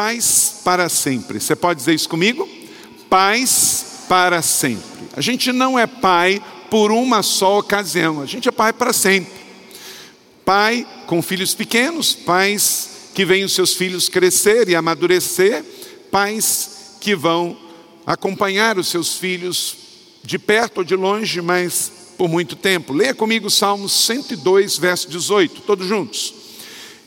paz para sempre. Você pode dizer isso comigo? Paz para sempre. A gente não é pai por uma só ocasião, a gente é pai para sempre. Pai com filhos pequenos, pais que veem os seus filhos crescer e amadurecer, pais que vão acompanhar os seus filhos de perto ou de longe, mas por muito tempo. Leia comigo Salmos 102, verso 18, todos juntos.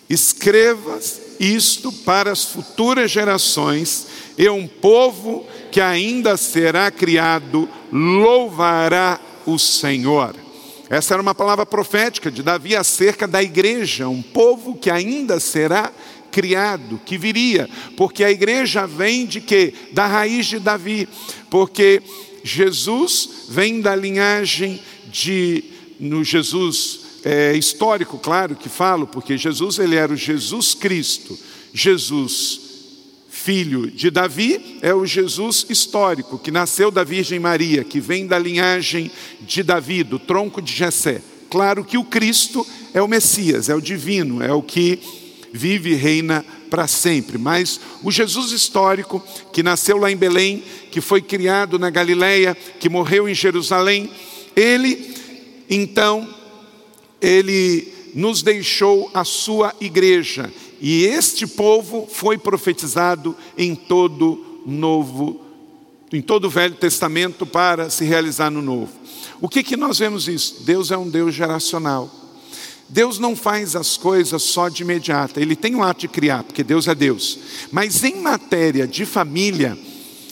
Escreva isto para as futuras gerações, e um povo que ainda será criado louvará o Senhor. Essa era uma palavra profética de Davi acerca da igreja, um povo que ainda será criado, que viria, porque a igreja vem de quê? Da raiz de Davi, porque Jesus vem da linhagem de no Jesus é, histórico, claro que falo, porque Jesus ele era o Jesus Cristo, Jesus filho de Davi é o Jesus histórico, que nasceu da Virgem Maria, que vem da linhagem de Davi, do tronco de Jessé. Claro que o Cristo é o Messias, é o divino, é o que vive e reina para sempre. Mas o Jesus histórico, que nasceu lá em Belém, que foi criado na Galileia, que morreu em Jerusalém, ele, então, ele nos deixou a sua igreja. E este povo foi profetizado em todo novo, em todo o Velho Testamento para se realizar no Novo. O que que nós vemos isso? Deus é um Deus geracional. Deus não faz as coisas só de imediato. Ele tem um ato de criar, porque Deus é Deus. Mas em matéria de família,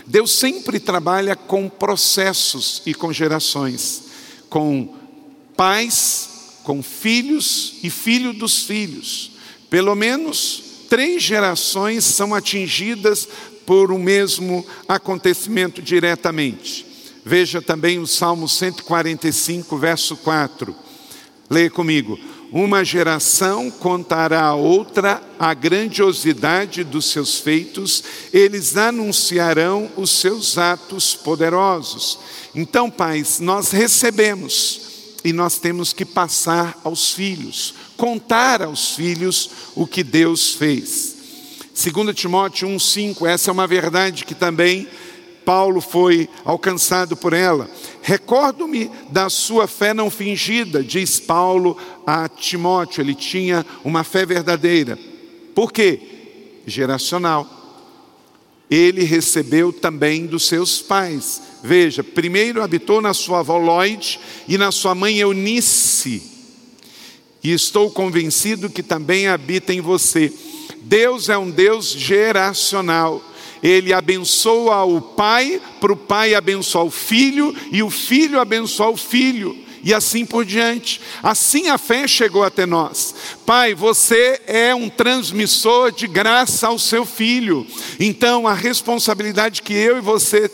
Deus sempre trabalha com processos e com gerações, com pais, com filhos e filho dos filhos. Pelo menos três gerações são atingidas por um mesmo acontecimento diretamente. Veja também o Salmo 145, verso 4. Leia comigo. Uma geração contará a outra a grandiosidade dos seus feitos, eles anunciarão os seus atos poderosos. Então, pais, nós recebemos e nós temos que passar aos filhos, contar aos filhos o que Deus fez. 2 Timóteo 1,5, essa é uma verdade que também Paulo foi alcançado por ela. Recordo-me da sua fé não fingida, diz Paulo a Timóteo, ele tinha uma fé verdadeira. Por quê? Geracional. Ele recebeu também dos seus pais. Veja, primeiro habitou na sua avó Lloyd e na sua mãe Eunice. E estou convencido que também habita em você. Deus é um Deus geracional. Ele abençoa o pai, para o pai abençoar o filho, e o filho abençoar o filho, e assim por diante. Assim a fé chegou até nós. Pai, você é um transmissor de graça ao seu filho. Então, a responsabilidade que eu e você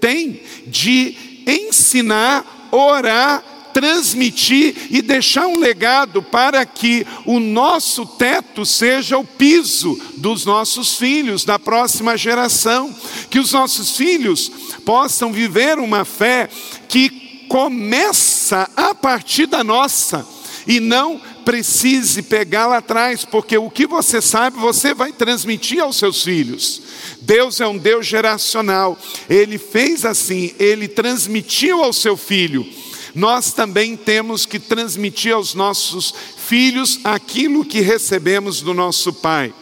tem de ensinar, orar, transmitir e deixar um legado para que o nosso teto seja o piso dos nossos filhos, da próxima geração. Que os nossos filhos possam viver uma fé que começa a partir da nossa e não precise pegar lá atrás, porque o que você sabe, você vai transmitir aos seus filhos. Deus é um Deus geracional. Ele fez assim, ele transmitiu ao seu filho. Nós também temos que transmitir aos nossos filhos aquilo que recebemos do nosso Pai.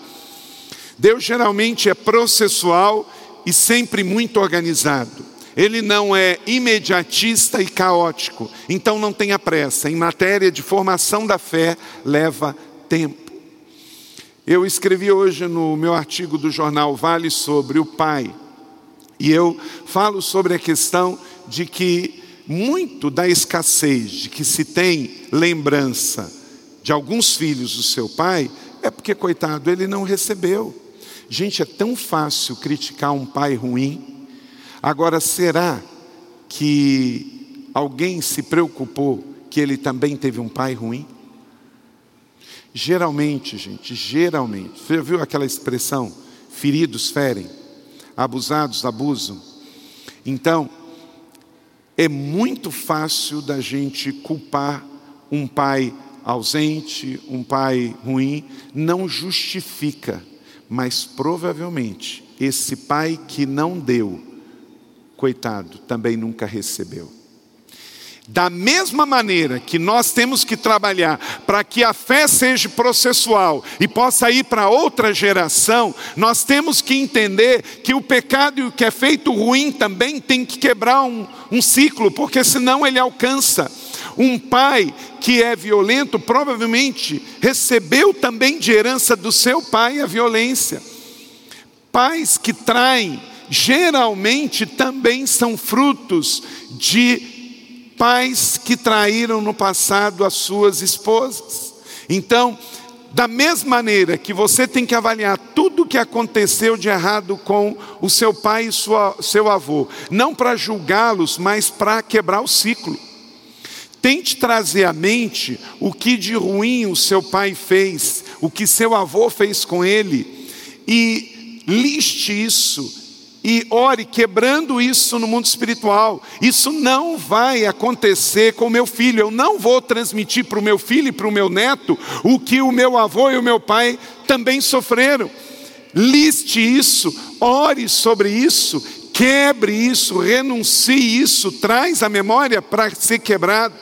Deus geralmente é processual e sempre muito organizado. Ele não é imediatista e caótico, então não tenha pressa. Em matéria de formação da fé, leva tempo. Eu escrevi hoje no meu artigo do jornal Vale sobre o pai. E eu falo sobre a questão de que muito da escassez de que se tem lembrança de alguns filhos do seu pai é porque, coitado, ele não recebeu. Gente, é tão fácil criticar um pai ruim. Agora, será que alguém se preocupou que ele também teve um pai ruim? Geralmente, gente, geralmente. Você viu aquela expressão? Feridos ferem, abusados abusam. Então, é muito fácil da gente culpar um pai ausente, um pai ruim, não justifica, mas provavelmente esse pai que não deu, coitado, também nunca recebeu. Da mesma maneira que nós temos que trabalhar para que a fé seja processual e possa ir para outra geração, nós temos que entender que o pecado e o que é feito ruim também tem que quebrar um, um ciclo, porque senão ele alcança. Um pai que é violento provavelmente recebeu também de herança do seu pai a violência. Pais que traem geralmente também são frutos de pais que traíram no passado as suas esposas. Então, da mesma maneira que você tem que avaliar tudo o que aconteceu de errado com o seu pai e sua, seu avô, não para julgá-los, mas para quebrar o ciclo. Tente trazer à mente o que de ruim o seu pai fez, o que seu avô fez com ele, e liste isso e ore quebrando isso no mundo espiritual. Isso não vai acontecer com o meu filho. Eu não vou transmitir para o meu filho e para o meu neto o que o meu avô e o meu pai também sofreram. Liste isso, ore sobre isso, quebre isso, renuncie isso, traz a memória para ser quebrado.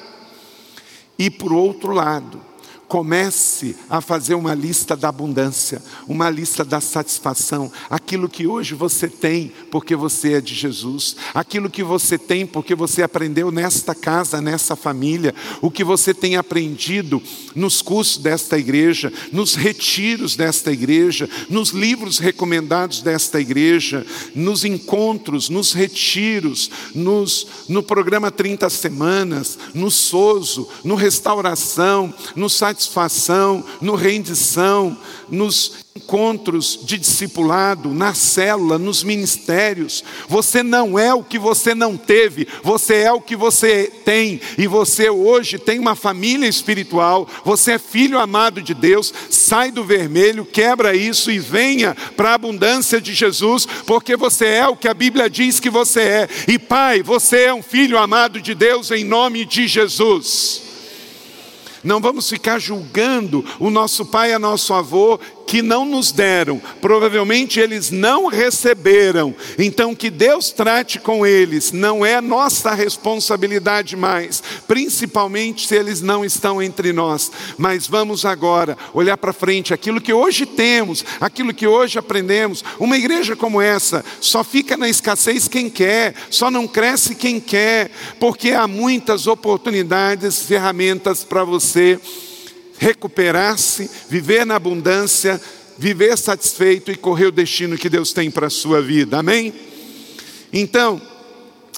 E por outro lado, Comece a fazer uma lista da abundância, uma lista da satisfação, aquilo que hoje você tem porque você é de Jesus, aquilo que você tem porque você aprendeu nesta casa, nessa família, o que você tem aprendido nos cursos desta igreja, nos retiros desta igreja, nos livros recomendados desta igreja, nos encontros, nos retiros, nos, no programa 30 Semanas, no Soso, no Restauração, no site satisfação, no rendição, nos encontros de discipulado, na célula, nos ministérios. Você não é o que você não teve, você é o que você tem. E você hoje tem uma família espiritual, você é filho amado de Deus. Sai do vermelho, quebra isso e venha para a abundância de Jesus, porque você é o que a Bíblia diz que você é. E pai, você é um filho amado de Deus em nome de Jesus. Não vamos ficar julgando o nosso pai e nosso avô que não nos deram, provavelmente eles não receberam. Então, que Deus trate com eles, não é nossa responsabilidade mais, principalmente se eles não estão entre nós. Mas vamos agora olhar para frente, aquilo que hoje temos, aquilo que hoje aprendemos. Uma igreja como essa só fica na escassez quem quer, só não cresce quem quer, porque há muitas oportunidades, ferramentas para você recuperar-se, viver na abundância, viver satisfeito e correr o destino que Deus tem para a sua vida. Amém? Então,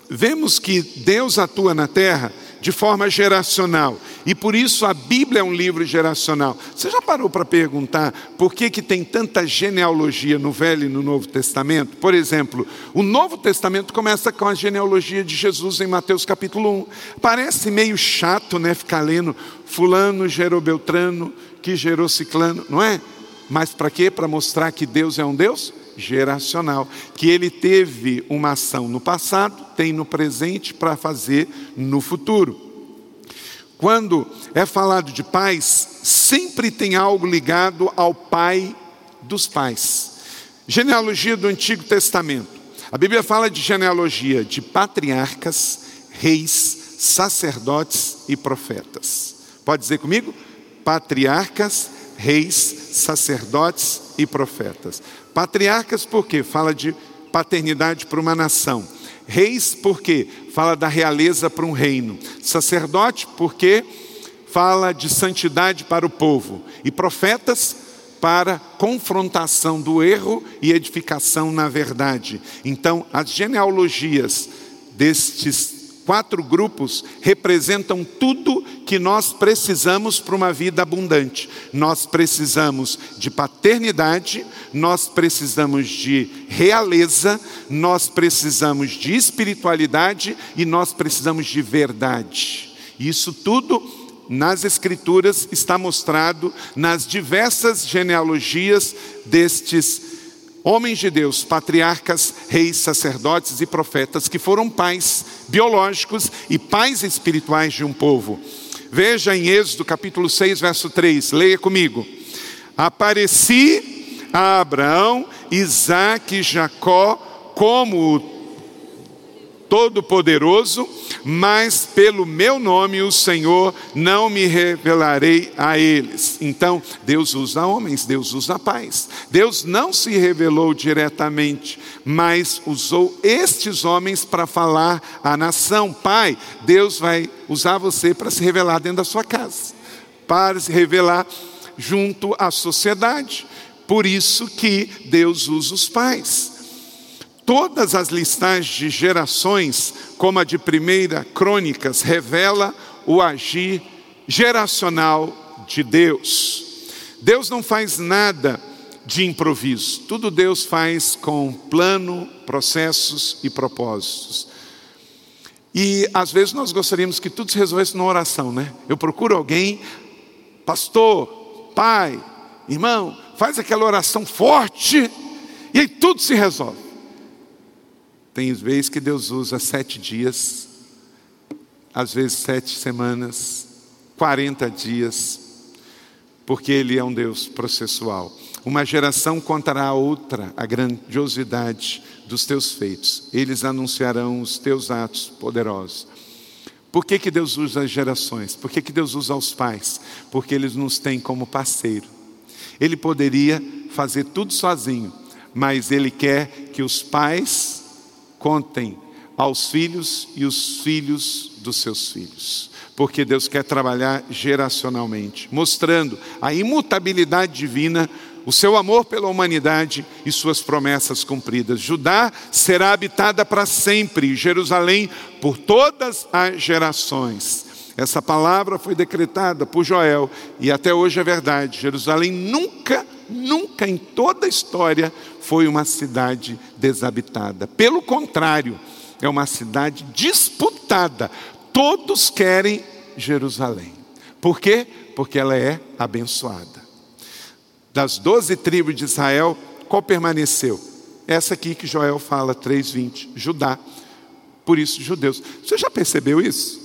vemos que Deus atua na terra de forma geracional. E por isso a Bíblia é um livro geracional. Você já parou para perguntar por que, que tem tanta genealogia no Velho e no Novo Testamento? Por exemplo, o Novo Testamento começa com a genealogia de Jesus em Mateus capítulo 1. Parece meio chato, né? Ficar lendo fulano gerou Beltrano, que gerou Ciclano, não é? Mas para quê? Para mostrar que Deus é um Deus geracional, que ele teve uma ação no passado, tem no presente para fazer no futuro. Quando é falado de pais, sempre tem algo ligado ao pai dos pais. Genealogia do Antigo Testamento. A Bíblia fala de genealogia de patriarcas, reis, sacerdotes e profetas. Pode dizer comigo? Patriarcas, reis, sacerdotes e profetas. Patriarcas, porque fala de paternidade para uma nação. Reis, porque fala da realeza para um reino. Sacerdote, porque fala de santidade para o povo. E profetas, para confrontação do erro e edificação na verdade. Então, as genealogias destes quatro grupos representam tudo que nós precisamos para uma vida abundante. Nós precisamos de paternidade, nós precisamos de realeza, nós precisamos de espiritualidade e nós precisamos de verdade. Isso tudo nas Escrituras está mostrado nas diversas genealogias destes homens de Deus, patriarcas, reis, sacerdotes e profetas, que foram pais biológicos e pais espirituais de um povo. Veja em Êxodo capítulo 6, verso 3, leia comigo. Apareci a Abraão, Isaque e Jacó como o Todo-Poderoso, mas pelo meu nome o Senhor não me revelarei a eles. Então, Deus usa homens, Deus usa pais. Deus não se revelou diretamente, mas usou estes homens para falar à nação. Pai, Deus vai usar você para se revelar dentro da sua casa, para se revelar junto à sociedade. Por isso que Deus usa os pais. Todas as listagens de gerações, como a de Primeira Crônicas, revela o agir geracional de Deus. Deus não faz nada de improviso, tudo Deus faz com plano, processos e propósitos. E às vezes nós gostaríamos que tudo se resolvesse numa oração, né? Eu procuro alguém, pastor, pai, irmão, faz aquela oração forte e aí tudo se resolve. Tem vezes que Deus usa sete dias, às vezes sete semanas, quarenta dias, porque Ele é um Deus processual. Uma geração contará a outra a grandiosidade dos teus feitos, eles anunciarão os teus atos poderosos. Por que, que Deus usa as gerações? Por que, que Deus usa os pais? Porque eles nos têm como parceiro. Ele poderia fazer tudo sozinho, mas Ele quer que os pais contem aos filhos e os filhos dos seus filhos. Porque Deus quer trabalhar geracionalmente, mostrando a imutabilidade divina, o seu amor pela humanidade e suas promessas cumpridas. Judá será habitada para sempre, Jerusalém por todas as gerações. Essa palavra foi decretada por Joel e até hoje é verdade. Jerusalém nunca, nunca em toda a história foi uma cidade desabitada. Pelo contrário, é uma cidade disputada. Todos querem Jerusalém. Por quê? Porque ela é abençoada. Das doze tribos de Israel, qual permaneceu? Essa aqui que Joel fala, 3,20, Judá. Por isso, judeus. Você já percebeu isso?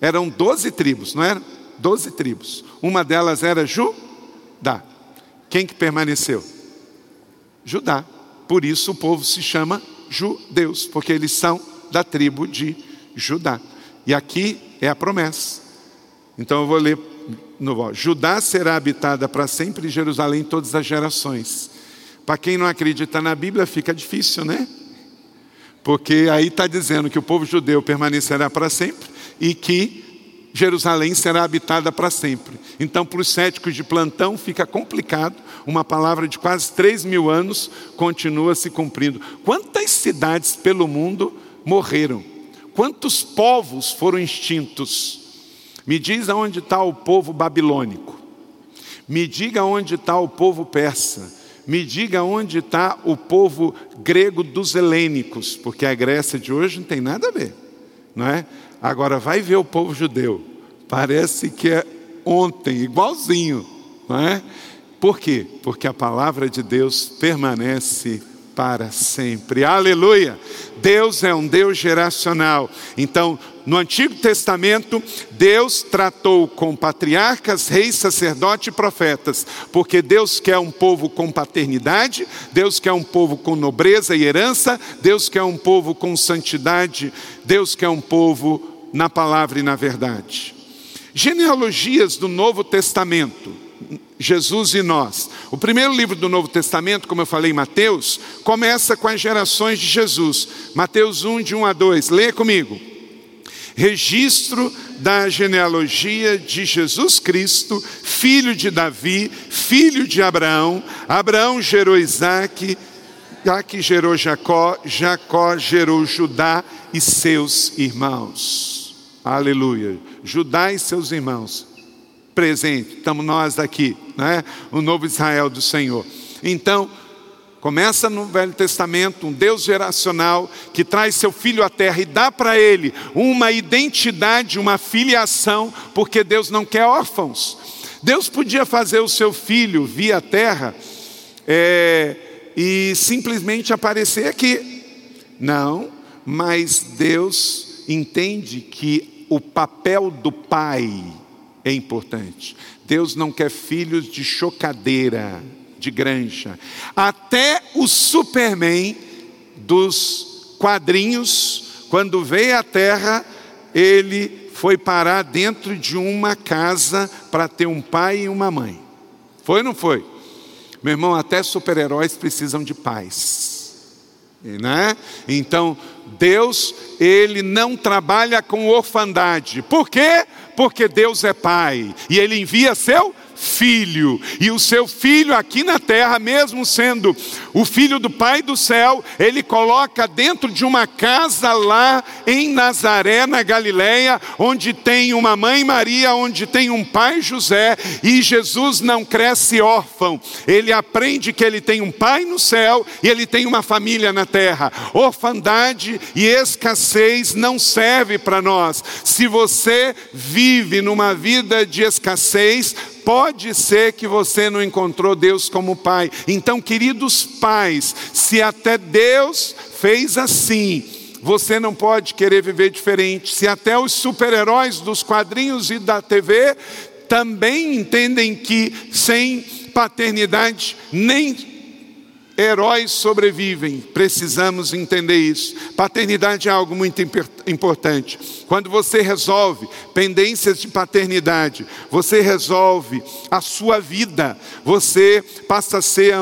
Eram doze tribos, não era? Doze tribos. Uma delas era Judá. Quem que permaneceu? Judá. Por isso o povo se chama judeus, porque eles são da tribo de Judá. E aqui é a promessa. Então eu vou ler no Judá será habitada para sempre Jerusalém todas as gerações. Para quem não acredita na Bíblia fica difícil, né? Porque aí está dizendo que o povo judeu permanecerá para sempre e que Jerusalém será habitada para sempre. Então, para os céticos de plantão, fica complicado. Uma palavra de quase 3 mil anos continua se cumprindo. Quantas cidades pelo mundo morreram? Quantos povos foram extintos? Me diz aonde está o povo babilônico. Me diga onde está o povo persa. Me diga onde está o povo grego dos helênicos, porque a Grécia de hoje não tem nada a ver, não é? Agora vai ver o povo judeu. Parece que é ontem, igualzinho, não é? Por quê? Porque a palavra de Deus permanece para sempre. Aleluia! Deus é um Deus geracional. Então, no Antigo Testamento, Deus tratou com patriarcas, reis, sacerdotes e profetas, porque Deus quer um povo com paternidade, Deus quer um povo com nobreza e herança, Deus quer um povo com santidade, Deus quer um povo na palavra e na verdade. Genealogias do Novo Testamento. Jesus e nós. O primeiro livro do Novo Testamento, como eu falei, Mateus, começa com as gerações de Jesus. Mateus 1, de 1 a 2. Leia comigo. Registro da genealogia de Jesus Cristo, filho de Davi, filho de Abraão. Abraão gerou Isaac, Isaac gerou Jacó, Jacó gerou Judá e seus irmãos. Aleluia. Judá e seus irmãos presente, estamos nós aqui, né? o novo Israel do Senhor. Então, começa no Velho Testamento, um Deus geracional que traz seu filho à terra e dá para ele uma identidade, uma filiação, porque Deus não quer órfãos. Deus podia fazer o seu filho vir à terra é, e simplesmente aparecer aqui. Não, mas Deus entende que o papel do pai é importante. Deus não quer filhos de chocadeira. de granja. Até o Superman dos quadrinhos, quando veio à Terra, ele foi parar dentro de uma casa para ter um pai e uma mãe. Foi ou não foi? Meu irmão, até super-heróis precisam de paz. Né? Então, Deus, ele não trabalha com orfandade. Por quê? Porque Deus é pai e ele envia seu. E o seu filho aqui na terra, mesmo sendo o filho do Pai do céu, ele coloca dentro de uma casa lá em Nazaré, na Galileia, onde tem uma mãe Maria, onde tem um pai José, e Jesus não cresce órfão. Ele aprende que ele tem um pai no céu e ele tem uma família na terra. Orfandade e escassez não serve para nós. Se você vive numa vida de escassez, Pode ser que você não encontrou Deus como Pai. Então, queridos pais, se até Deus fez assim, você não pode querer viver diferente. Se até os super-heróis dos quadrinhos e da TV também entendem que sem paternidade nem Heróis sobrevivem, precisamos entender isso. Paternidade é algo muito importante. Quando você resolve pendências de paternidade, você resolve a sua vida, você passa a ser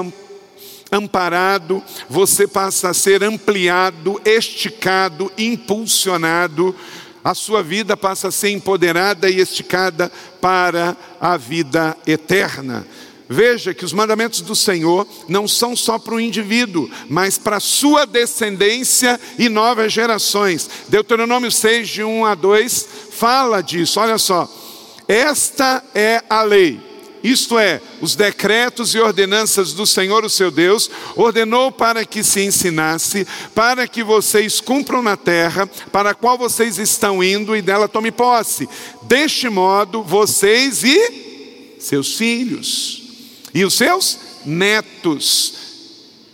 amparado, você passa a ser ampliado, esticado, impulsionado, a sua vida passa a ser empoderada e esticada para a vida eterna. Veja que os mandamentos do Senhor não são só para o indivíduo, mas para a sua descendência e novas gerações. Deuteronômio 6, de 1 a 2, fala disso. Olha só, esta é a lei. Isto é, os decretos e ordenanças do Senhor, o seu Deus, ordenou para que se ensinasse, para que vocês cumpram na terra, para a qual vocês estão indo e dela tome posse. Deste modo, vocês e seus filhos e os seus netos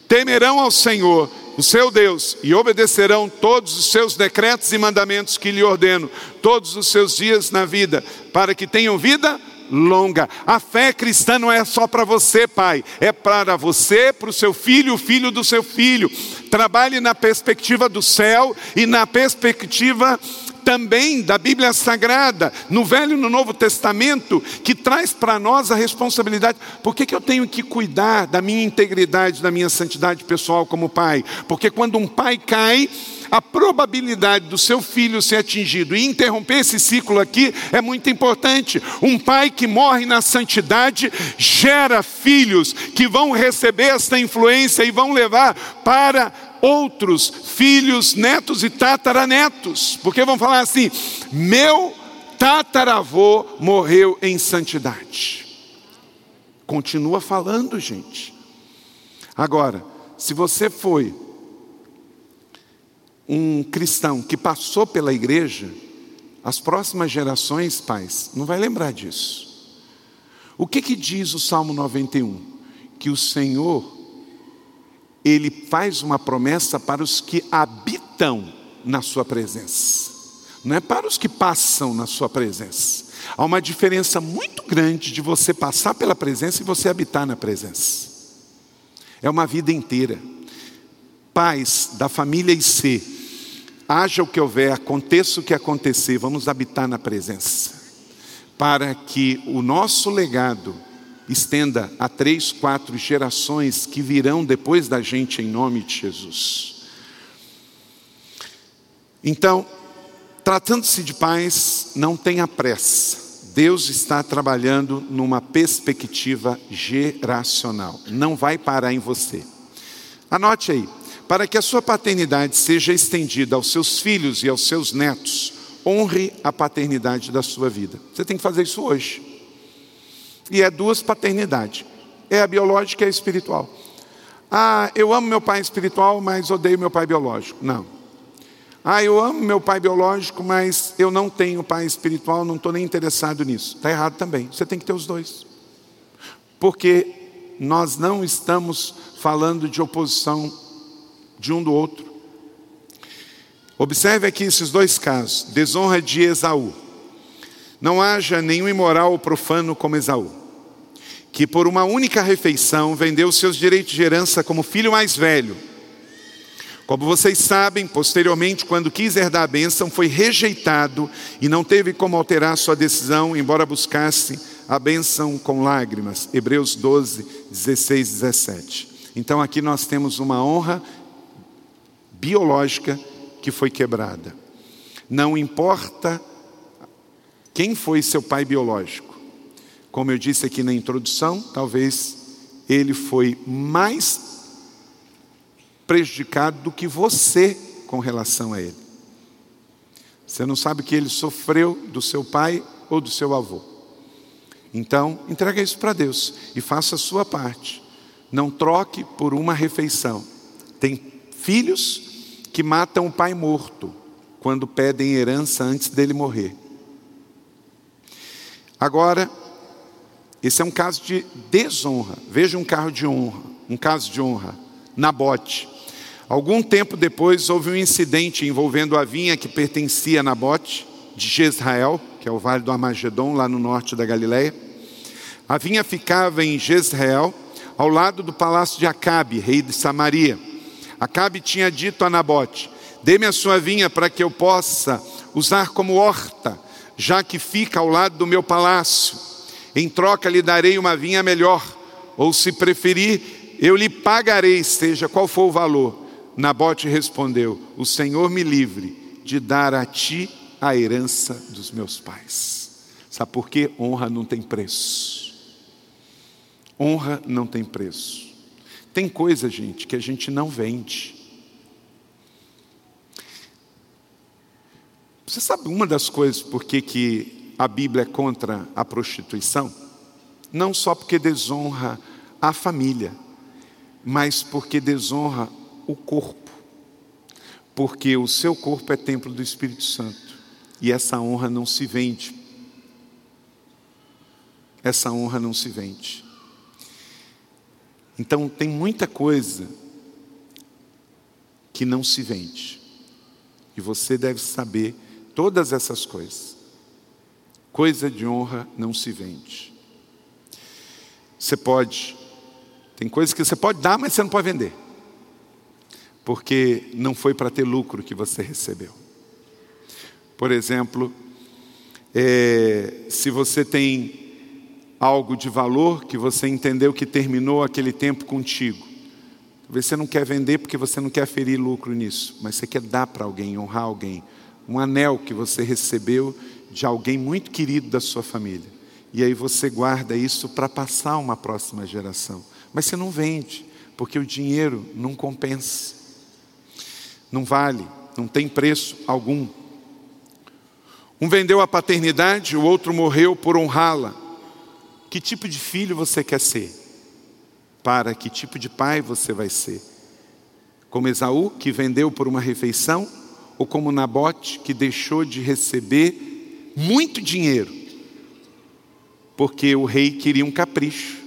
temerão ao Senhor, o seu Deus, e obedecerão todos os seus decretos e mandamentos que lhe ordeno, todos os seus dias na vida, para que tenham vida longa. A fé cristã não é só para você, pai, é para você, para o seu filho, o filho do seu filho. Trabalhe na perspectiva do céu e na perspectiva também da Bíblia Sagrada, no Velho e no Novo Testamento, que traz para nós a responsabilidade. Por que, que eu tenho que cuidar da minha integridade, da minha santidade pessoal como pai? Porque quando um pai cai, a probabilidade do seu filho ser atingido e interromper esse ciclo aqui é muito importante. Um pai que morre na santidade gera filhos que vão receber esta influência e vão levar para outros filhos, netos e tataranetos, porque vão falar assim: meu tataravô morreu em santidade. Continua falando, gente. Agora, se você foi um cristão que passou pela igreja, as próximas gerações, pais, não vai lembrar disso. O que que diz o Salmo 91? Que o Senhor ele faz uma promessa para os que habitam na sua presença, não é para os que passam na sua presença. Há uma diferença muito grande de você passar pela presença e você habitar na presença. É uma vida inteira. Pais da família IC, haja o que houver, aconteça o que acontecer, vamos habitar na presença, para que o nosso legado estenda a três, quatro gerações que virão depois da gente em nome de Jesus. Então, tratando-se de paz, não tenha pressa. Deus está trabalhando numa perspectiva geracional. Não vai parar em você. Anote aí, para que a sua paternidade seja estendida aos seus filhos e aos seus netos, honre a paternidade da sua vida. Você tem que fazer isso hoje. E é duas paternidades: é a biológica e a espiritual. Ah, eu amo meu pai espiritual, mas odeio meu pai biológico. Não. Ah, eu amo meu pai biológico, mas eu não tenho pai espiritual, não estou nem interessado nisso. Está errado também. Você tem que ter os dois. Porque nós não estamos falando de oposição de um do outro. Observe aqui esses dois casos: desonra de Esaú. Não haja nenhum imoral ou profano como Esaú que por uma única refeição vendeu seus direitos de herança como filho mais velho. Como vocês sabem, posteriormente, quando quis herdar a bênção, foi rejeitado e não teve como alterar sua decisão, embora buscasse a bênção com lágrimas. Hebreus 12, 16, 17. Então aqui nós temos uma honra biológica que foi quebrada. Não importa quem foi seu pai biológico. Como eu disse aqui na introdução, talvez ele foi mais prejudicado do que você com relação a ele. Você não sabe que ele sofreu do seu pai ou do seu avô. Então, entrega isso para Deus e faça a sua parte. Não troque por uma refeição. Tem filhos que matam o pai morto quando pedem herança antes dele morrer. Agora, esse é um caso de desonra. Veja um carro de honra, um caso de honra. Nabote. Algum tempo depois houve um incidente envolvendo a vinha que pertencia a Nabote, de Jezrael, que é o vale do Armagedon, lá no norte da Galileia. A vinha ficava em Jezreel, ao lado do palácio de Acabe, rei de Samaria. Acabe tinha dito a Nabote: Dê-me a sua vinha para que eu possa usar como horta, já que fica ao lado do meu palácio. Em troca lhe darei uma vinha melhor, ou se preferir, eu lhe pagarei, seja qual for o valor. Nabote respondeu: O Senhor me livre de dar a ti a herança dos meus pais. Sabe por quê? Honra não tem preço. Honra não tem preço. Tem coisa, gente, que a gente não vende. Você sabe uma das coisas por que, que a Bíblia é contra a prostituição? Não só porque desonra a família, mas porque desonra o corpo, porque o seu corpo é templo do Espírito Santo e essa honra não se vende. Essa honra não se vende. Então, tem muita coisa que não se vende, e você deve saber todas essas coisas. Coisa de honra não se vende. Você pode, tem coisas que você pode dar, mas você não pode vender porque não foi para ter lucro que você recebeu. Por exemplo, é, se você tem algo de valor que você entendeu que terminou aquele tempo contigo, talvez você não quer vender porque você não quer ferir lucro nisso, mas você quer dar para alguém, honrar alguém. Um anel que você recebeu de alguém muito querido da sua família. E aí você guarda isso para passar uma próxima geração. Mas você não vende, porque o dinheiro não compensa não vale, não tem preço algum. Um vendeu a paternidade, o outro morreu por honrá-la. Que tipo de filho você quer ser? Para que tipo de pai você vai ser? Como Esaú, que vendeu por uma refeição, ou como Nabote, que deixou de receber muito dinheiro, porque o rei queria um capricho.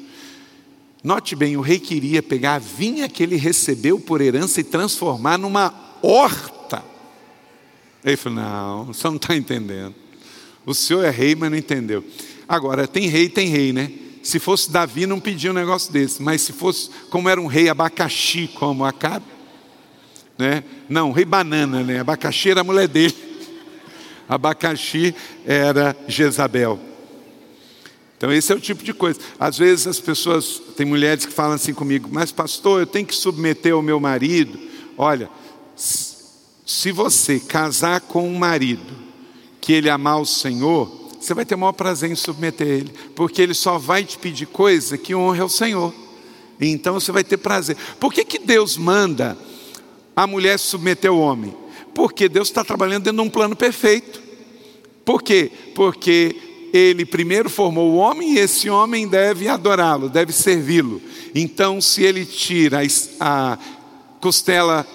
Note bem, o rei queria pegar a vinha que ele recebeu por herança e transformar numa horta. Ele falou: Não, você não está entendendo. O senhor é rei, mas não entendeu. Agora, tem rei, tem rei, né? Se fosse Davi, não pedia um negócio desse. Mas se fosse, como era um rei abacaxi, como Acabe, né? Não, rei banana, né? Abacaxi era a mulher dele. Abacaxi era Jezabel. Então, esse é o tipo de coisa. Às vezes as pessoas, tem mulheres que falam assim comigo, mas pastor, eu tenho que submeter o meu marido. Olha, se você casar com um marido que ele amar o Senhor, você vai ter o maior prazer em submeter ele, porque ele só vai te pedir coisa que honre ao Senhor. Então você vai ter prazer. Por que, que Deus manda a mulher submeter o homem? Porque Deus está trabalhando dentro de um plano perfeito. Por quê? Porque ele primeiro formou o homem e esse homem deve adorá-lo, deve servi-lo. Então, se ele tira a costela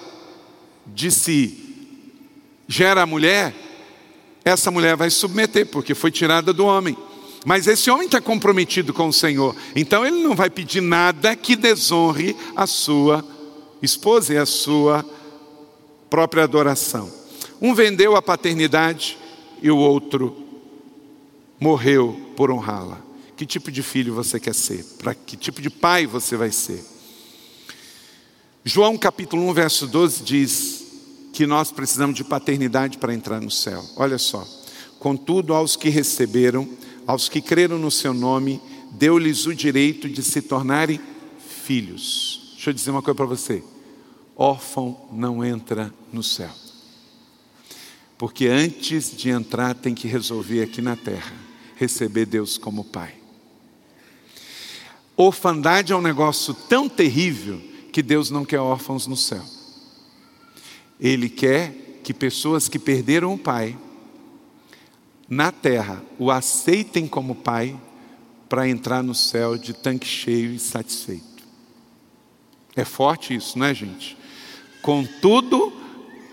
de si gera a mulher, essa mulher vai submeter, porque foi tirada do homem. Mas esse homem está comprometido com o Senhor, então ele não vai pedir nada que desonre a sua esposa e a sua própria adoração. Um vendeu a paternidade e o outro morreu por honrá-la. Que tipo de filho você quer ser? Para que tipo de pai você vai ser? João capítulo 1, verso 12 diz que nós precisamos de paternidade para entrar no céu. Olha só. Contudo, aos que receberam, aos que creram no seu nome, deu-lhes o direito de se tornarem filhos. Deixa eu dizer uma coisa para você: órfão não entra no céu. Porque antes de entrar, tem que resolver aqui na terra, receber Deus como Pai. Orfandade é um negócio tão terrível que Deus não quer órfãos no céu. Ele quer que pessoas que perderam o pai na terra o aceitem como pai para entrar no céu de tanque cheio e satisfeito. É forte isso, não é, gente? Contudo,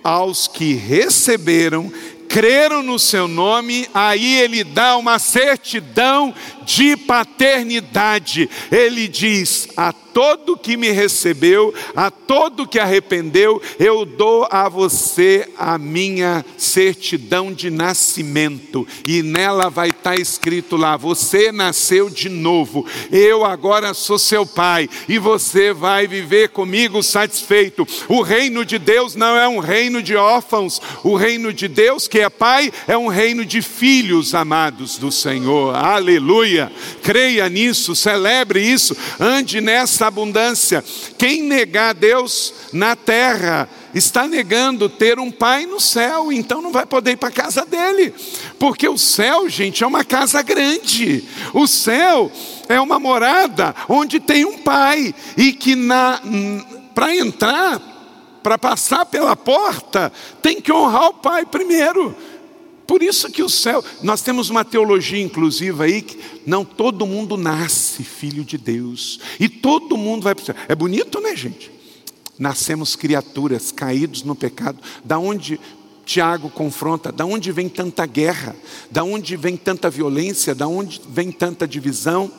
aos que receberam, creram no seu nome, aí ele dá uma certidão de paternidade. Ele diz: A todo que me recebeu, a todo que arrependeu, eu dou a você a minha certidão de nascimento. E nela vai estar escrito lá: Você nasceu de novo, eu agora sou seu pai, e você vai viver comigo satisfeito. O reino de Deus não é um reino de órfãos, o reino de Deus, que é pai, é um reino de filhos amados do Senhor. Aleluia. Creia nisso, celebre isso, ande nessa abundância. Quem negar Deus na terra, está negando ter um pai no céu, então não vai poder ir para a casa dele, porque o céu, gente, é uma casa grande. O céu é uma morada onde tem um pai e que para entrar, para passar pela porta, tem que honrar o pai primeiro. Por isso que o céu, nós temos uma teologia inclusiva aí que não todo mundo nasce filho de Deus e todo mundo vai para o céu. É bonito, né, gente? Nascemos criaturas caídos no pecado. Da onde Tiago confronta, da onde vem tanta guerra? Da onde vem tanta violência? Da onde vem tanta divisão?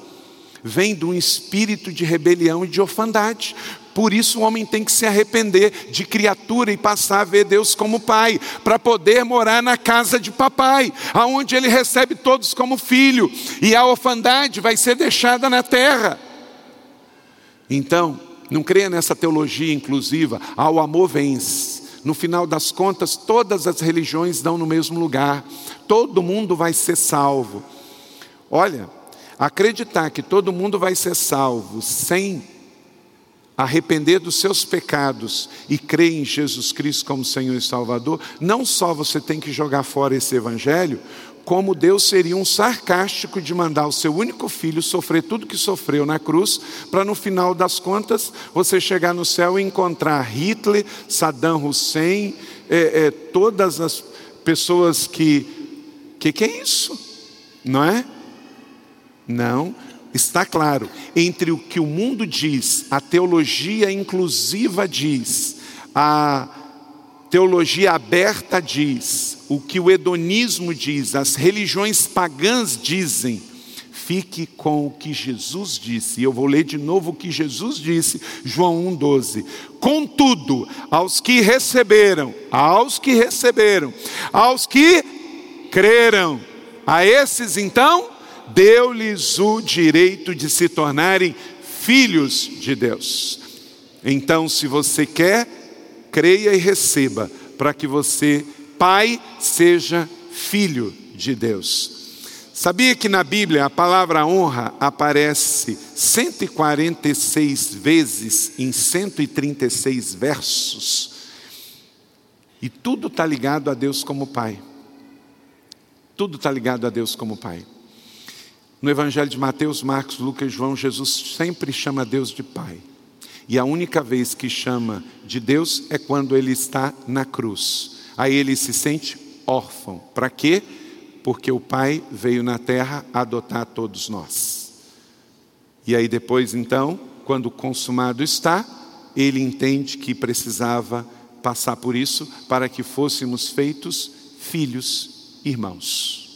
Vem de um espírito de rebelião e de orfandade. Por isso o homem tem que se arrepender de criatura e passar a ver Deus como pai, para poder morar na casa de papai, aonde ele recebe todos como filho, e a orfandade vai ser deixada na terra. Então, não creia nessa teologia inclusiva, ao amor vence. No final das contas, todas as religiões dão no mesmo lugar, todo mundo vai ser salvo. Olha, acreditar que todo mundo vai ser salvo sem arrepender dos seus pecados e crer em Jesus Cristo como Senhor e Salvador, não só você tem que jogar fora esse evangelho, como Deus seria um sarcástico de mandar o seu único filho sofrer tudo que sofreu na cruz, para no final das contas você chegar no céu e encontrar Hitler, Saddam Hussein, é, é, todas as pessoas que. que que é isso? Não é? Não, está claro, entre o que o mundo diz, a teologia inclusiva diz, a teologia aberta diz, o que o hedonismo diz, as religiões pagãs dizem, fique com o que Jesus disse. E eu vou ler de novo o que Jesus disse, João 1,12. Contudo, aos que receberam, aos que receberam, aos que creram, a esses então, deu-lhes o direito de se tornarem filhos de Deus. Então, se você quer, creia e receba, para que você, pai, seja filho de Deus. Sabia que na Bíblia a palavra honra aparece 146 vezes em 136 versos? E tudo está ligado a Deus como Pai. Tudo está ligado a Deus como Pai. No Evangelho de Mateus, Marcos, Lucas e João, Jesus sempre chama Deus de Pai. E a única vez que chama de Deus é quando ele está na cruz. Aí ele se sente órfão. Para quê? Porque o Pai veio na terra adotar todos nós. E aí depois, então, quando consumado está, ele entende que precisava passar por isso para que fôssemos feitos filhos, irmãos.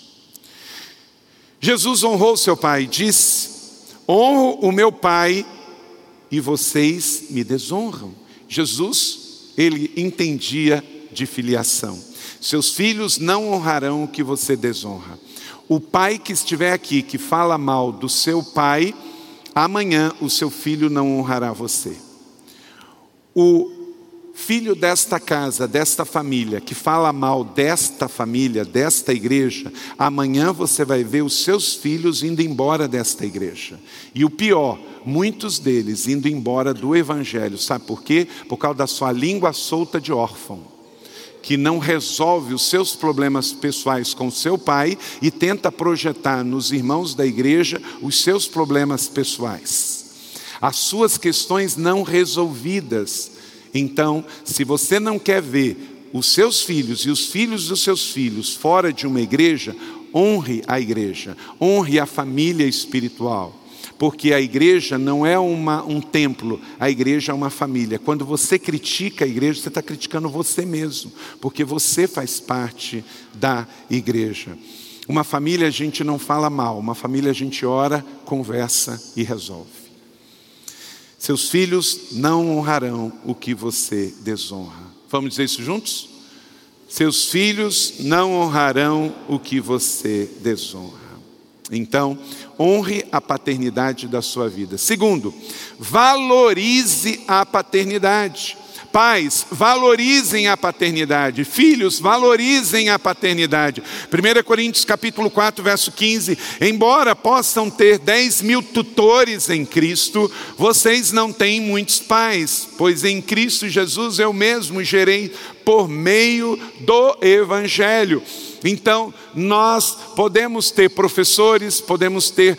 Jesus honrou seu pai, disse: Honro o meu pai e vocês me desonram. Jesus, ele entendia de filiação. Seus filhos não honrarão o que você desonra. O pai que estiver aqui, que fala mal do seu pai, amanhã o seu filho não honrará você. O filho desta casa, desta família, que fala mal desta família, desta igreja, amanhã você vai ver os seus filhos indo embora desta igreja. E o pior, muitos deles indo embora do evangelho. Sabe por quê? Por causa da sua língua solta de órfão que não resolve os seus problemas pessoais com seu pai e tenta projetar nos irmãos da igreja os seus problemas pessoais, as suas questões não resolvidas. Então, se você não quer ver os seus filhos e os filhos dos seus filhos fora de uma igreja, honre a igreja, honre a família espiritual porque a igreja não é uma, um templo, a igreja é uma família. Quando você critica a igreja, você está criticando você mesmo, porque você faz parte da igreja. Uma família a gente não fala mal, uma família a gente ora, conversa e resolve. Seus filhos não honrarão o que você desonra. Vamos dizer isso juntos? Seus filhos não honrarão o que você desonra. Então, honre a paternidade da sua vida. Segundo, valorize a paternidade. Pais, valorizem a paternidade. Filhos, valorizem a paternidade. 1 Coríntios capítulo 4, verso 15. Embora possam ter 10 mil tutores em Cristo, vocês não têm muitos pais, pois em Cristo Jesus eu mesmo gerei por meio do Evangelho. Então, nós podemos ter professores, podemos ter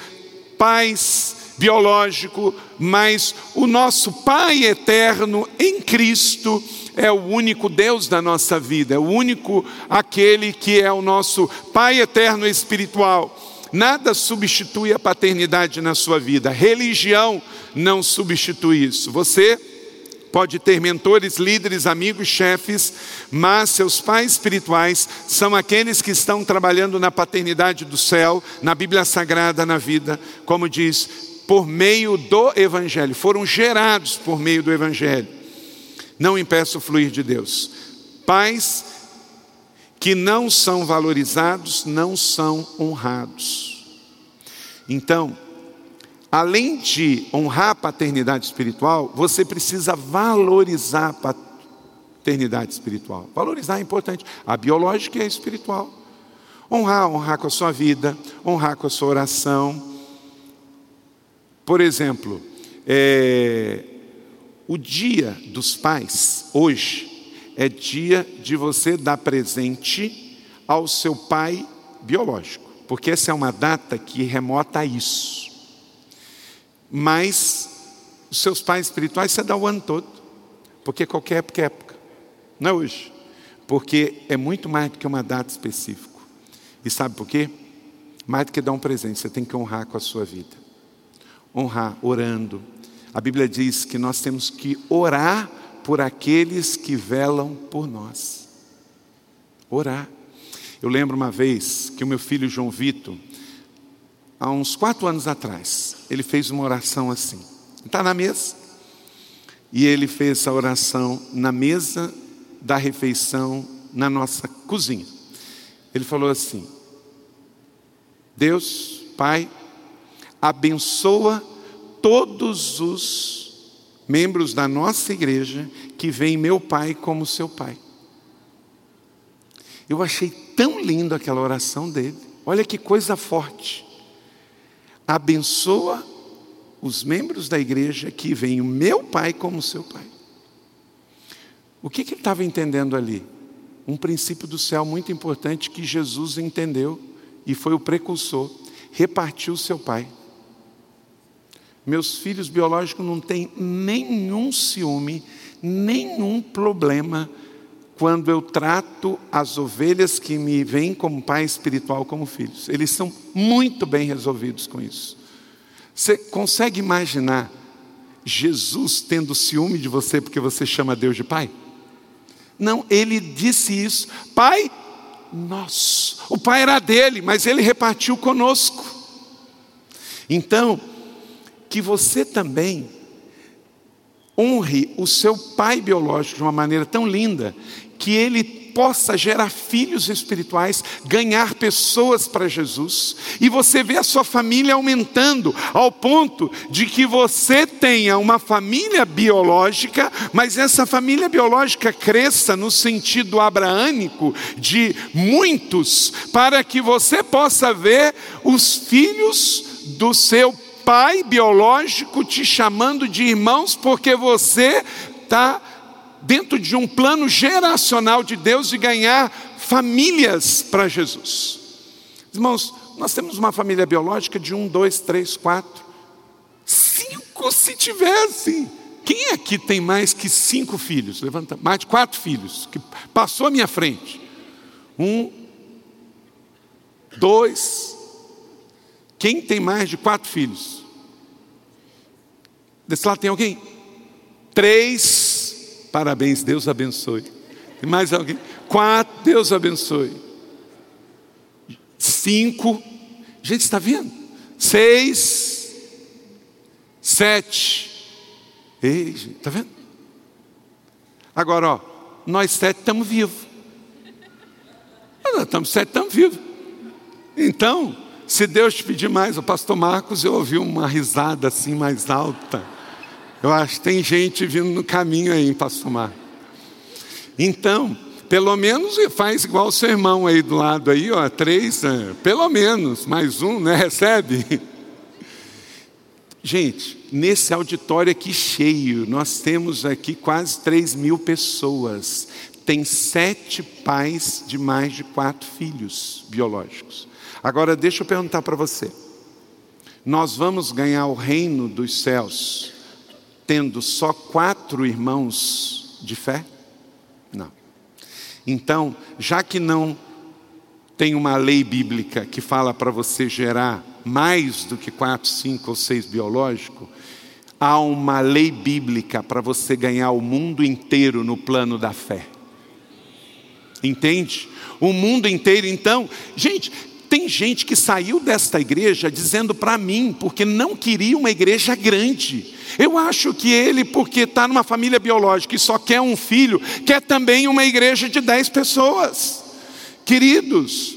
pais biológico, mas o nosso Pai eterno em Cristo é o único Deus da nossa vida, é o único aquele que é o nosso Pai eterno espiritual. Nada substitui a paternidade na sua vida. Religião não substitui isso. Você pode ter mentores, líderes, amigos, chefes, mas seus pais espirituais são aqueles que estão trabalhando na paternidade do céu, na Bíblia Sagrada, na vida, como diz, por meio do Evangelho, foram gerados por meio do Evangelho. Não impeça o fluir de Deus. Pais que não são valorizados, não são honrados. Então, além de honrar a paternidade espiritual, você precisa valorizar a paternidade espiritual. Valorizar é importante. A biológica e a espiritual. Honrar, honrar com a sua vida, honrar com a sua oração. Por exemplo, é, o dia dos pais, hoje, é dia de você dar presente ao seu pai biológico, porque essa é uma data que remota a isso. Mas os seus pais espirituais você dá o ano todo, porque qualquer época é época, não é hoje, porque é muito mais do que uma data específica. E sabe por quê? Mais do que dar um presente, você tem que honrar com a sua vida. Honrar orando. A Bíblia diz que nós temos que orar por aqueles que velam por nós. Orar. Eu lembro uma vez que o meu filho João Vitor, há uns quatro anos atrás, ele fez uma oração assim. Está na mesa. E ele fez essa oração na mesa da refeição na nossa cozinha. Ele falou assim: Deus, Pai, abençoa todos os membros da nossa igreja que veem meu pai como seu pai. Eu achei tão lindo aquela oração dele. Olha que coisa forte abençoa os membros da igreja que veem o meu pai como seu pai. O que, que ele estava entendendo ali? Um princípio do céu muito importante que Jesus entendeu e foi o precursor. Repartiu seu pai. Meus filhos biológicos não têm nenhum ciúme, nenhum problema quando eu trato as ovelhas que me vêm como pai espiritual como filhos. Eles são muito bem resolvidos com isso. Você consegue imaginar Jesus tendo ciúme de você porque você chama Deus de pai? Não, ele disse isso. Pai nosso. O pai era dele, mas ele repartiu conosco. Então, que você também honre o seu pai biológico de uma maneira tão linda que ele possa gerar filhos espirituais, ganhar pessoas para Jesus, e você vê a sua família aumentando, ao ponto de que você tenha uma família biológica, mas essa família biológica cresça no sentido abraânico de muitos, para que você possa ver os filhos do seu pai biológico te chamando de irmãos, porque você está dentro de um plano geracional de Deus de ganhar famílias para Jesus. Irmãos, nós temos uma família biológica de um, dois, três, quatro, cinco se tivesse. Quem aqui tem mais que cinco filhos? Levanta, mais de quatro filhos, que passou à minha frente. Um, dois. Quem tem mais de quatro filhos? Desse lado tem alguém? Três. Parabéns, Deus abençoe. Tem mais alguém? Quatro, Deus abençoe. Cinco, gente, está vendo? Seis, sete. Ei, está vendo? Agora, ó, nós sete estamos vivos. Nós estamos sete, estamos vivos. Então, se Deus te pedir mais, o pastor Marcos, eu ouvi uma risada assim mais alta. Eu acho que tem gente vindo no caminho aí, pastor Marcos. Então, pelo menos faz igual o seu irmão aí do lado aí, ó, três, é, pelo menos, mais um, né? Recebe. Gente, nesse auditório aqui cheio, nós temos aqui quase 3 mil pessoas. Tem sete pais de mais de quatro filhos biológicos. Agora, deixa eu perguntar para você: nós vamos ganhar o reino dos céus tendo só quatro irmãos de fé? Não. Então, já que não tem uma lei bíblica que fala para você gerar mais do que quatro, cinco ou seis biológicos, há uma lei bíblica para você ganhar o mundo inteiro no plano da fé. Entende? O mundo inteiro, então, gente, tem gente que saiu desta igreja dizendo para mim, porque não queria uma igreja grande. Eu acho que ele, porque está numa família biológica e só quer um filho, quer também uma igreja de dez pessoas. Queridos,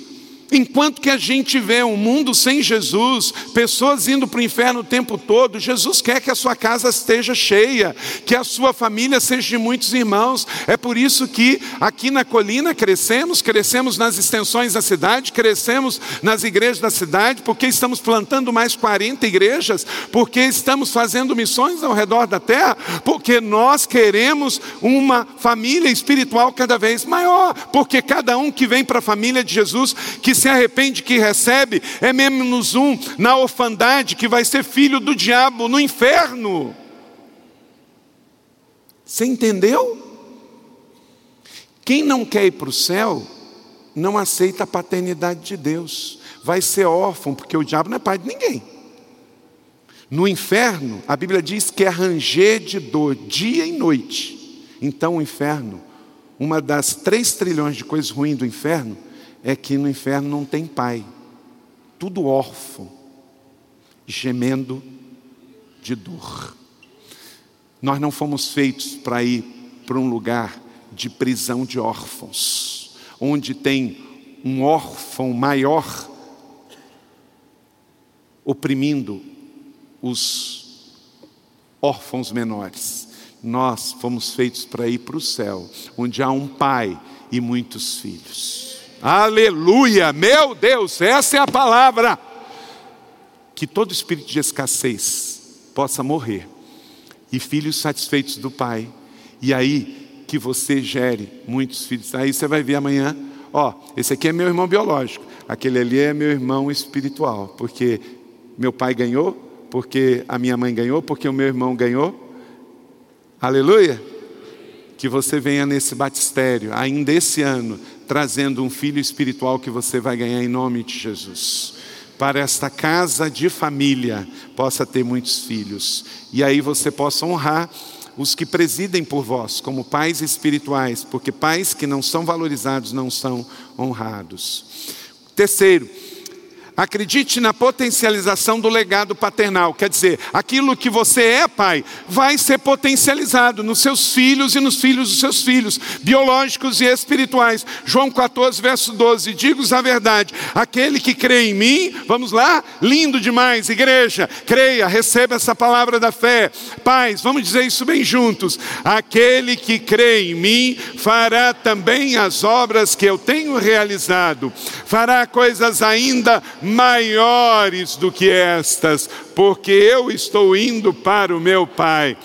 Enquanto que a gente vê um mundo sem Jesus, pessoas indo para o inferno o tempo todo, Jesus quer que a sua casa esteja cheia, que a sua família seja de muitos irmãos. É por isso que aqui na colina crescemos, crescemos nas extensões da cidade, crescemos nas igrejas da cidade, porque estamos plantando mais 40 igrejas, porque estamos fazendo missões ao redor da terra, porque nós queremos uma família espiritual cada vez maior, porque cada um que vem para a família de Jesus, que se arrepende, que recebe, é menos um na orfandade que vai ser filho do diabo no inferno. Você entendeu? Quem não quer ir para o céu, não aceita a paternidade de Deus, vai ser órfão, porque o diabo não é pai de ninguém. No inferno, a Bíblia diz que é ranger de dor dia e noite. Então, o inferno, uma das três trilhões de coisas ruins do inferno, é que no inferno não tem pai, tudo órfão, gemendo de dor. Nós não fomos feitos para ir para um lugar de prisão de órfãos, onde tem um órfão maior oprimindo os órfãos menores. Nós fomos feitos para ir para o céu, onde há um pai e muitos filhos. Aleluia, meu Deus, essa é a palavra. Que todo espírito de escassez possa morrer, e filhos satisfeitos do Pai, e aí que você gere muitos filhos. Aí você vai ver amanhã, ó, esse aqui é meu irmão biológico, aquele ali é meu irmão espiritual, porque meu pai ganhou, porque a minha mãe ganhou, porque o meu irmão ganhou. Aleluia! Que você venha nesse batistério, ainda esse ano, trazendo um filho espiritual que você vai ganhar em nome de Jesus. Para esta casa de família possa ter muitos filhos. E aí você possa honrar os que presidem por vós, como pais espirituais, porque pais que não são valorizados não são honrados. Terceiro, Acredite na potencialização do legado paternal, quer dizer, aquilo que você é, pai, vai ser potencializado nos seus filhos e nos filhos dos seus filhos, biológicos e espirituais. João 14, verso 12: Digo-vos a verdade, aquele que crê em mim, vamos lá, lindo demais, igreja, creia, receba essa palavra da fé. Pais, vamos dizer isso bem juntos: aquele que crê em mim fará também as obras que eu tenho realizado, fará coisas ainda maiores do que estas, porque eu estou indo para o meu Pai.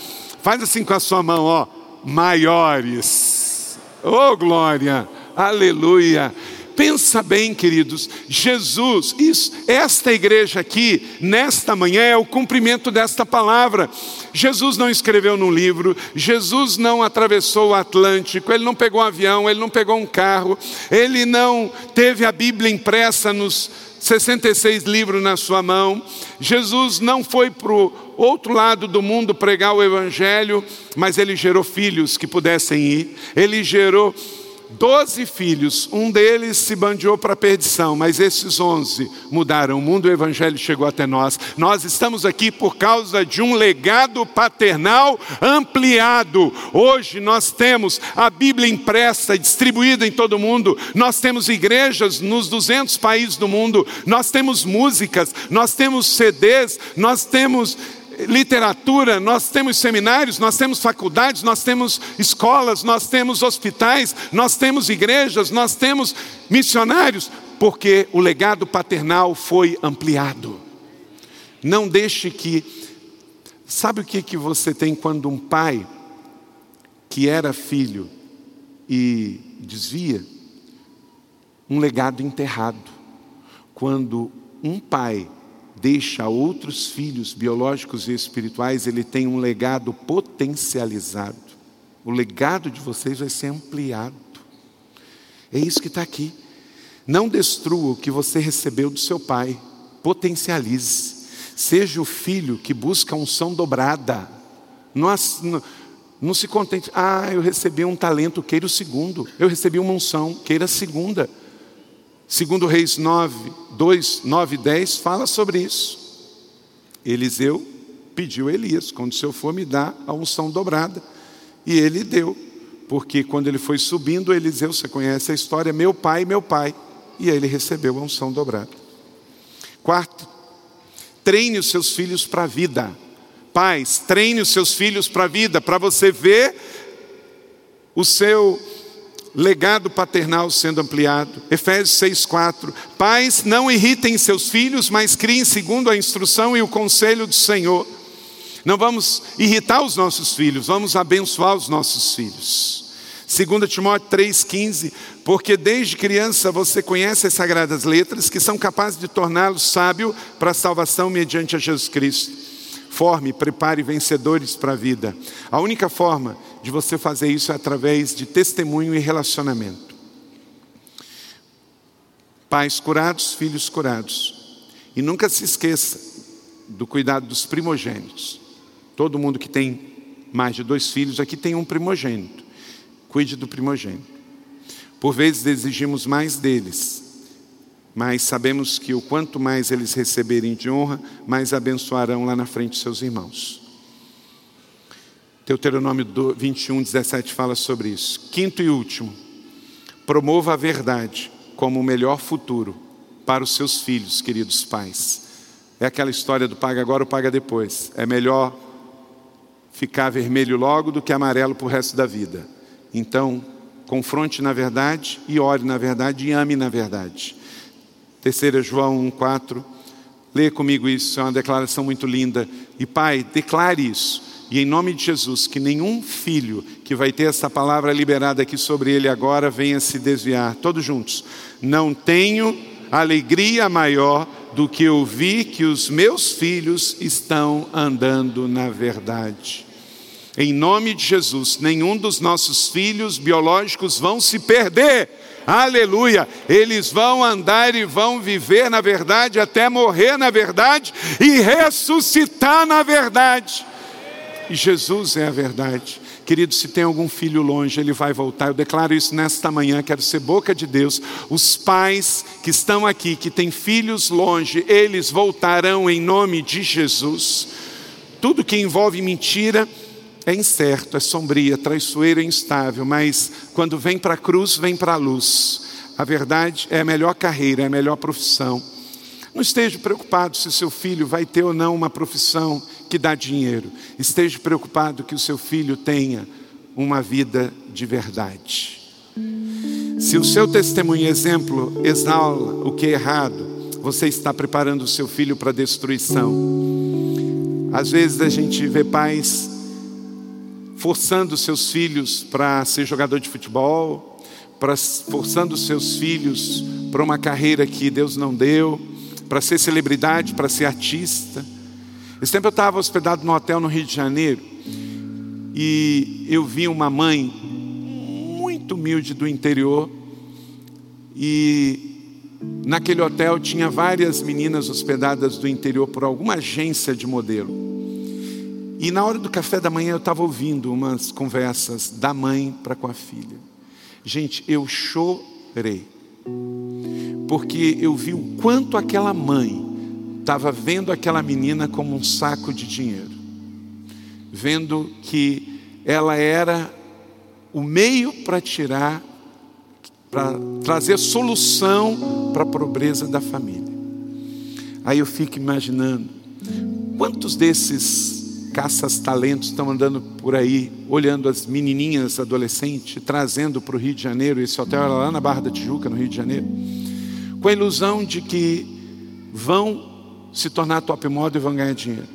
Faz assim com a sua mão, ó, maiores. Oh glória, aleluia. Pensa bem, queridos, Jesus, isso, esta igreja aqui, nesta manhã, é o cumprimento desta palavra. Jesus não escreveu num livro, Jesus não atravessou o Atlântico, ele não pegou um avião, ele não pegou um carro, ele não teve a Bíblia impressa nos 66 livros na sua mão. Jesus não foi para o outro lado do mundo pregar o Evangelho, mas ele gerou filhos que pudessem ir. Ele gerou doze filhos, um deles se bandeou para a perdição, mas esses onze mudaram o mundo, o Evangelho chegou até nós. Nós estamos aqui por causa de um legado paternal ampliado. Hoje nós temos a Bíblia impressa, distribuída em todo o mundo, nós temos igrejas nos 200 países do mundo, nós temos músicas, nós temos CDs, nós temos literatura, nós temos seminários, nós temos faculdades, nós temos escolas, nós temos hospitais, nós temos igrejas, nós temos missionários, porque o legado paternal foi ampliado. Não deixe que. Sabe o que, que você tem quando um pai que era filho e desvia? Um legado enterrado. Quando um pai deixa outros filhos biológicos e espirituais, ele tem um legado potencializado. O legado de vocês vai ser ampliado. É isso que está aqui. Não destrua o que você recebeu do seu pai, potencialize. Seja o filho que busca unção dobrada. Não, não, não se contente, ah, eu recebi um talento, queira o segundo. Eu recebi uma unção, queira a segunda. Segundo Reis 9, 2, 9 e 10 fala sobre isso. Eliseu pediu a Elias, quando o Senhor for me dar a unção dobrada. E ele deu, porque quando ele foi subindo, Eliseu, você conhece a história, meu pai, meu pai. E aí ele recebeu a unção dobrada. Quarto, treine os seus filhos para a vida. Pais, treine os seus filhos para a vida, para você ver o seu legado paternal sendo ampliado. Efésios 6,4. Pais, não irritem seus filhos, mas criem segundo a instrução e o conselho do Senhor. Não vamos irritar os nossos filhos, vamos abençoar os nossos filhos. 2 Timóteo 3,15, porque desde criança você conhece as sagradas letras que são capazes de torná-lo sábio para a salvação mediante a Jesus Cristo. Forme, prepare vencedores para a vida. A única forma de você fazer isso através de testemunho e relacionamento. Pais curados, filhos curados. E nunca se esqueça do cuidado dos primogênitos. Todo mundo que tem mais de dois filhos aqui tem um primogênito. Cuide do primogênito. Por vezes exigimos mais deles, mas sabemos que o quanto mais eles receberem de honra, mais abençoarão lá na frente seus irmãos. Deuteronômio 21, 17 fala sobre isso. Quinto e último, promova a verdade como o melhor futuro para os seus filhos, queridos pais. É aquela história do paga agora ou paga depois. É melhor ficar vermelho logo do que amarelo para o resto da vida. Então, confronte na verdade e ore na verdade e ame na verdade. Terceira João 1,4. Leia comigo isso, é uma declaração muito linda. E pai, declare isso. E em nome de Jesus, que nenhum filho que vai ter essa palavra liberada aqui sobre ele agora venha se desviar. Todos juntos. Não tenho alegria maior do que ouvir que os meus filhos estão andando na verdade. Em nome de Jesus, nenhum dos nossos filhos biológicos vão se perder aleluia, eles vão andar e vão viver na verdade, até morrer na verdade e ressuscitar na verdade. E Jesus é a verdade. Querido, se tem algum filho longe, ele vai voltar. Eu declaro isso nesta manhã, quero ser boca de Deus. Os pais que estão aqui, que têm filhos longe, eles voltarão em nome de Jesus. Tudo que envolve mentira é incerto, é sombria, traiçoeiro, é instável, mas quando vem para a cruz, vem para a luz. A verdade é a melhor carreira, é a melhor profissão. Não esteja preocupado se seu filho vai ter ou não uma profissão que dá dinheiro. Esteja preocupado que o seu filho tenha uma vida de verdade. Se o seu testemunho e exemplo exala o que é errado, você está preparando o seu filho para a destruição. Às vezes a gente vê pais forçando seus filhos para ser jogador de futebol, forçando seus filhos para uma carreira que Deus não deu, para ser celebridade, para ser artista. Esse tempo eu estava hospedado no hotel no Rio de Janeiro e eu vi uma mãe muito humilde do interior e naquele hotel tinha várias meninas hospedadas do interior por alguma agência de modelo. E na hora do café da manhã eu estava ouvindo umas conversas da mãe para com a filha. Gente, eu chorei. Porque eu vi o quanto aquela mãe estava vendo aquela menina como um saco de dinheiro. Vendo que ela era o meio para tirar, para trazer solução para a pobreza da família. Aí eu fico imaginando quantos desses caças-talentos estão andando por aí, olhando as menininhas adolescentes, trazendo para o Rio de Janeiro, esse hotel era lá na Barra da Tijuca, no Rio de Janeiro, com a ilusão de que vão se tornar top model e vão ganhar dinheiro.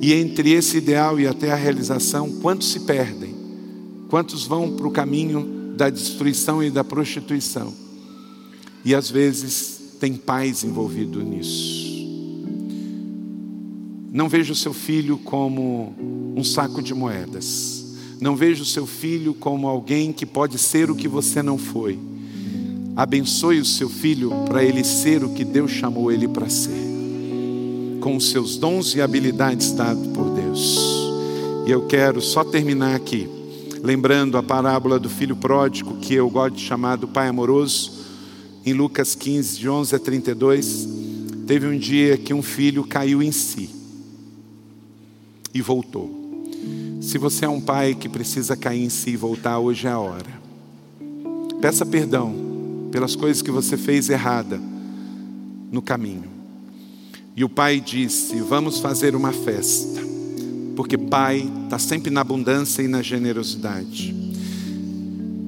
E entre esse ideal e até a realização, quantos se perdem? Quantos vão para o caminho da destruição e da prostituição? E às vezes tem pais envolvidos nisso. Não veja o seu filho como um saco de moedas. Não veja o seu filho como alguém que pode ser o que você não foi. Abençoe o seu filho para ele ser o que Deus chamou ele para ser, com os seus dons e habilidades dados por Deus. E eu quero só terminar aqui, lembrando a parábola do filho pródigo, que eu gosto de chamar do pai amoroso, em Lucas 15, de 11 a 32. Teve um dia que um filho caiu em si e voltou. Se você é um pai que precisa cair em si e voltar, hoje é a hora. Peça perdão pelas coisas que você fez errada no caminho. E o pai disse: Vamos fazer uma festa, porque pai está sempre na abundância e na generosidade.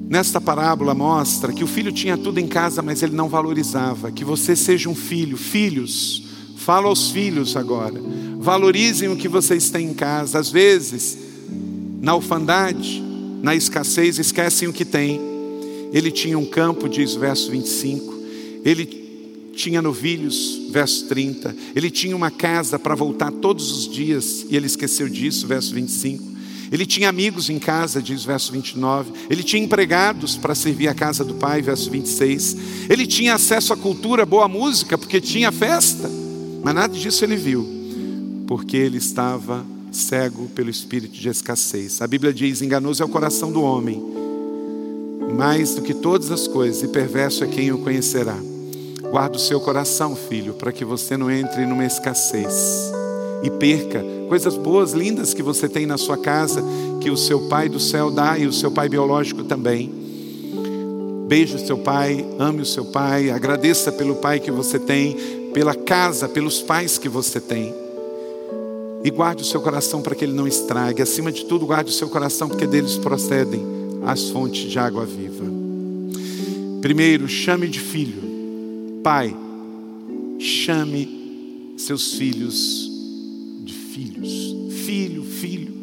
Nesta parábola mostra que o filho tinha tudo em casa, mas ele não valorizava. Que você seja um filho, filhos, fala aos filhos agora Valorizem o que vocês têm em casa. Às vezes, na orfandade, na escassez, esquecem o que têm. Ele tinha um campo, diz verso 25. Ele tinha novilhos, verso 30. Ele tinha uma casa para voltar todos os dias e ele esqueceu disso, verso 25. Ele tinha amigos em casa, diz verso 29. Ele tinha empregados para servir a casa do pai, verso 26. Ele tinha acesso à cultura, boa música, porque tinha festa. Mas nada disso ele viu porque ele estava cego pelo espírito de escassez. A Bíblia diz: enganoso é o coração do homem, mais do que todas as coisas, e perverso é quem o conhecerá. Guarda o seu coração, filho, para que você não entre numa escassez e perca coisas boas, lindas que você tem na sua casa, que o seu pai do céu dá e o seu pai biológico também. Beije o seu pai, ame o seu pai, agradeça pelo pai que você tem, pela casa, pelos pais que você tem. E guarde o seu coração para que ele não estrague. Acima de tudo, guarde o seu coração, porque deles procedem as fontes de água viva. Primeiro, chame de filho. Pai, chame seus filhos de filhos. Filho, filho.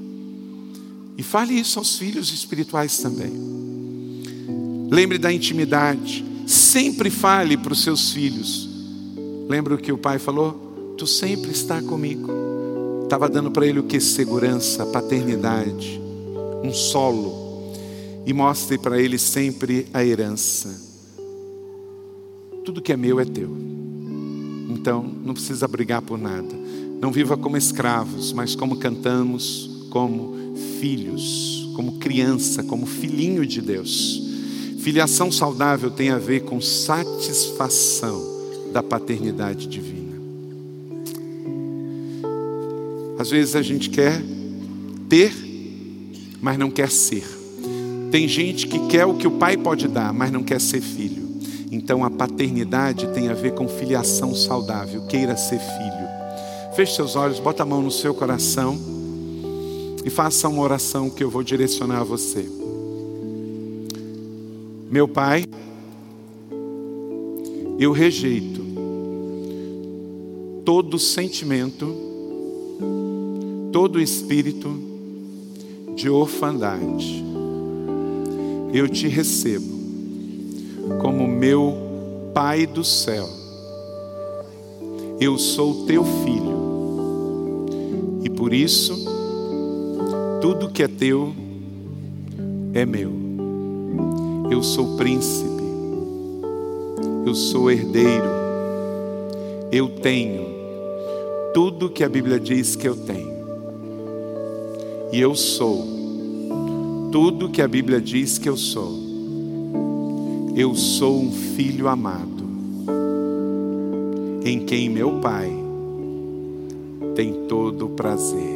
E fale isso aos filhos espirituais também. Lembre da intimidade. Sempre fale para os seus filhos. Lembra o que o pai falou? Tu sempre está comigo. Estava dando para ele o que? Segurança, paternidade, um solo. E mostre para ele sempre a herança. Tudo que é meu é teu. Então, não precisa brigar por nada. Não viva como escravos, mas como cantamos, como filhos, como criança, como filhinho de Deus. Filiação saudável tem a ver com satisfação da paternidade divina. Às vezes a gente quer ter, mas não quer ser. Tem gente que quer o que o pai pode dar, mas não quer ser filho. Então a paternidade tem a ver com filiação saudável. Queira ser filho. Feche seus olhos, bota a mão no seu coração e faça uma oração que eu vou direcionar a você. Meu Pai, eu rejeito todo sentimento, todo espírito de orfandade. Eu te recebo como meu Pai do céu. Eu sou teu filho e por isso tudo que é teu é meu. Eu sou príncipe, eu sou herdeiro, eu tenho tudo que a Bíblia diz que eu tenho, e eu sou tudo que a Bíblia diz que eu sou. Eu sou um filho amado, em quem meu Pai tem todo o prazer.